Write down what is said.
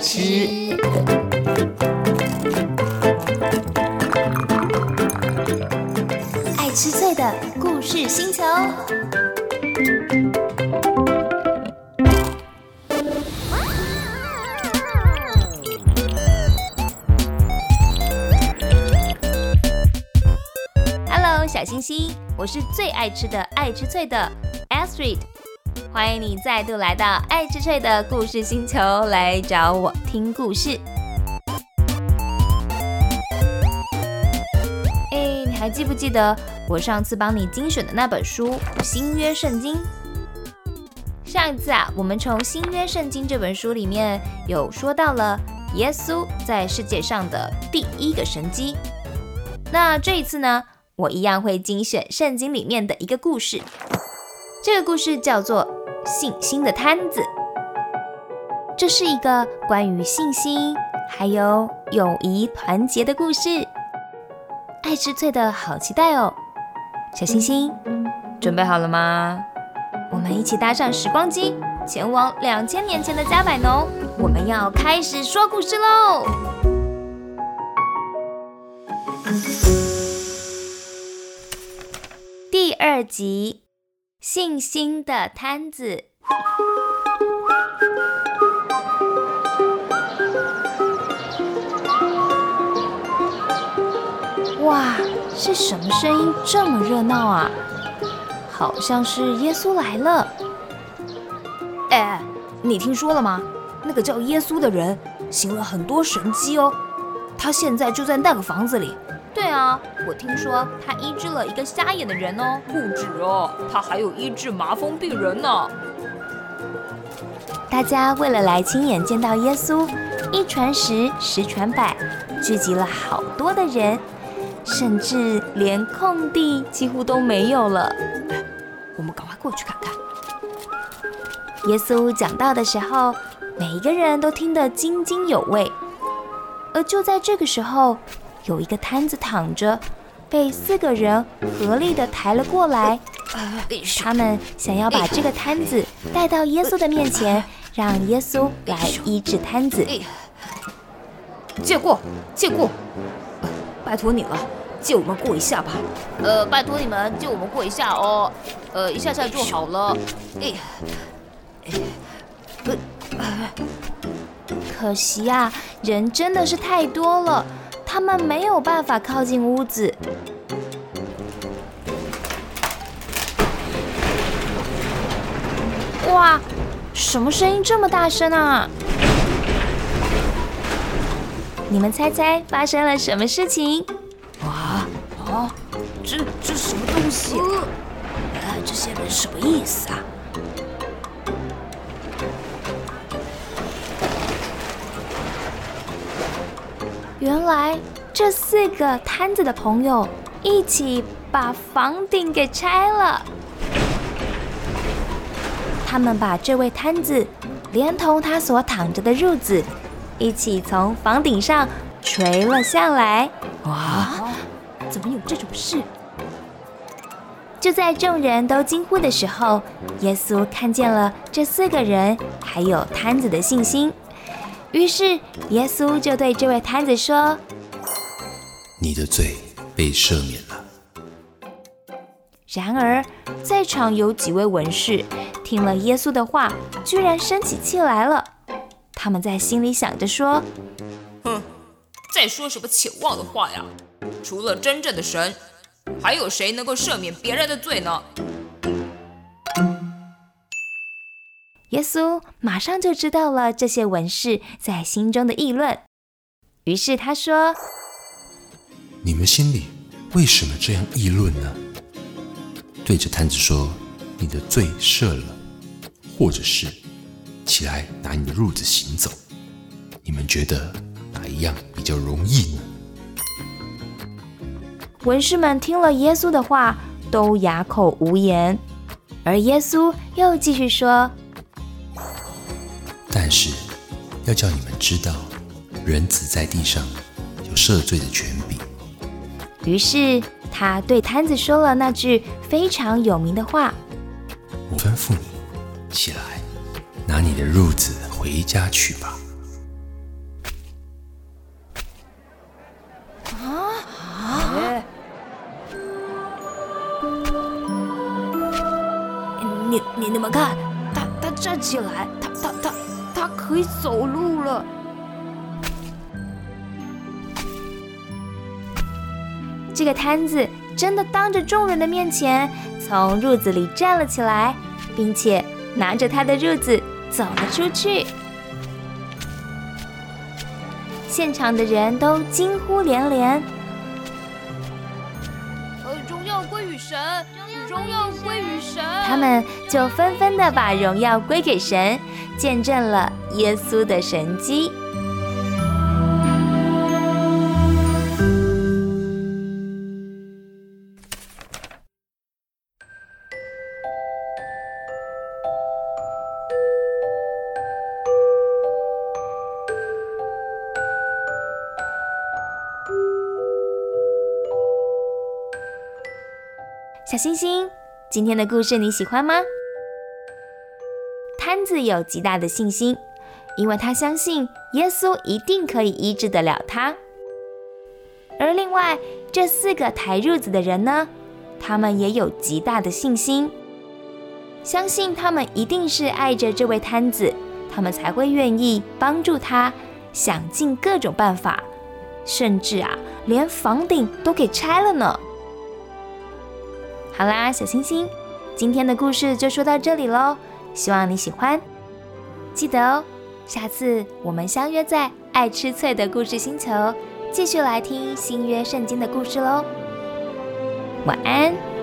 吃，爱吃脆的故事星球。小星星，我是最爱吃的爱吃脆的 Astrid，欢迎你再度来到爱吃脆的故事星球来找我听故事。哎，你还记不记得我上次帮你精选的那本书《新约圣经》？上一次啊，我们从《新约圣经》这本书里面有说到了耶稣在世界上的第一个神迹。那这一次呢，我一样会精选圣经里面的一个故事。这个故事叫做《信心的摊子》，这是一个关于信心还有友谊、团结的故事。爱吃脆的好期待哦！小星星，准备好了吗？我们一起搭上时光机，前往两千年前的加百农。我们要开始说故事喽！第二集，信心的摊子。哇，是什么声音这么热闹啊？好像是耶稣来了。哎，你听说了吗？那个叫耶稣的人行了很多神迹哦，他现在就在那个房子里。对啊，我听说他医治了一个瞎眼的人哦。不止哦，他还有医治麻风病人呢。大家为了来亲眼见到耶稣，一传十，十传百，聚集了好多的人，甚至连空地几乎都没有了。我们赶快过去看看。耶稣讲道的时候，每一个人都听得津津有味。而就在这个时候，有一个摊子躺着，被四个人合力的抬了过来。他们想要把这个摊子带到耶稣的面前，让耶稣来医治摊子。借过，借过，拜托你了，借我们过一下吧。呃，拜托你们借我们过一下哦。呃，一下下就好了。哎呀，可惜啊，人真的是太多了，他们没有办法靠近屋子。哇，什么声音这么大声啊？你们猜猜发生了什么事情？啊啊，这这什么东西？哎，这些人什么意思啊？原来这四个摊子的朋友一起把房顶给拆了。他们把这位摊子连同他所躺着的褥子一起从房顶上垂了下来。哇，怎么有这种事？就在众人都惊呼的时候，耶稣看见了这四个人还有摊子的信心。于是，耶稣就对这位摊子说：“你的罪被赦免了。”然而，在场有几位文士听了耶稣的话，居然生起气来了。他们在心里想着说：“哼，在说什么浅妄的话呀？除了真正的神，还有谁能够赦免别人的罪呢？”耶稣马上就知道了这些文士在心中的议论，于是他说：“你们心里为什么这样议论呢？对着摊子说：‘你的罪赦了’，或者是起来拿你的褥子行走，你们觉得哪一样比较容易呢？”文士们听了耶稣的话，都哑口无言。而耶稣又继续说。要叫你们知道人子在地上有赦罪的权柄。于是他对摊子说了那句非常有名的话。我吩咐你起来拿你的褥子回家去吧。啊？啊？你你们看他他站起来他他他他可以走路了。这个摊子真的当着众人的面前从褥子里站了起来，并且拿着他的褥子走了出去。现场的人都惊呼连连。呃，荣耀归于神，荣耀归于神。他们就纷纷的把荣耀归给神，见证了耶稣的神迹。小星星，今天的故事你喜欢吗？摊子有极大的信心，因为他相信耶稣一定可以医治得了他。而另外这四个抬褥子的人呢，他们也有极大的信心，相信他们一定是爱着这位摊子，他们才会愿意帮助他，想尽各种办法，甚至啊，连房顶都给拆了呢。好啦，小星星，今天的故事就说到这里喽，希望你喜欢。记得哦，下次我们相约在爱吃脆的故事星球，继续来听新约圣经的故事喽。晚安。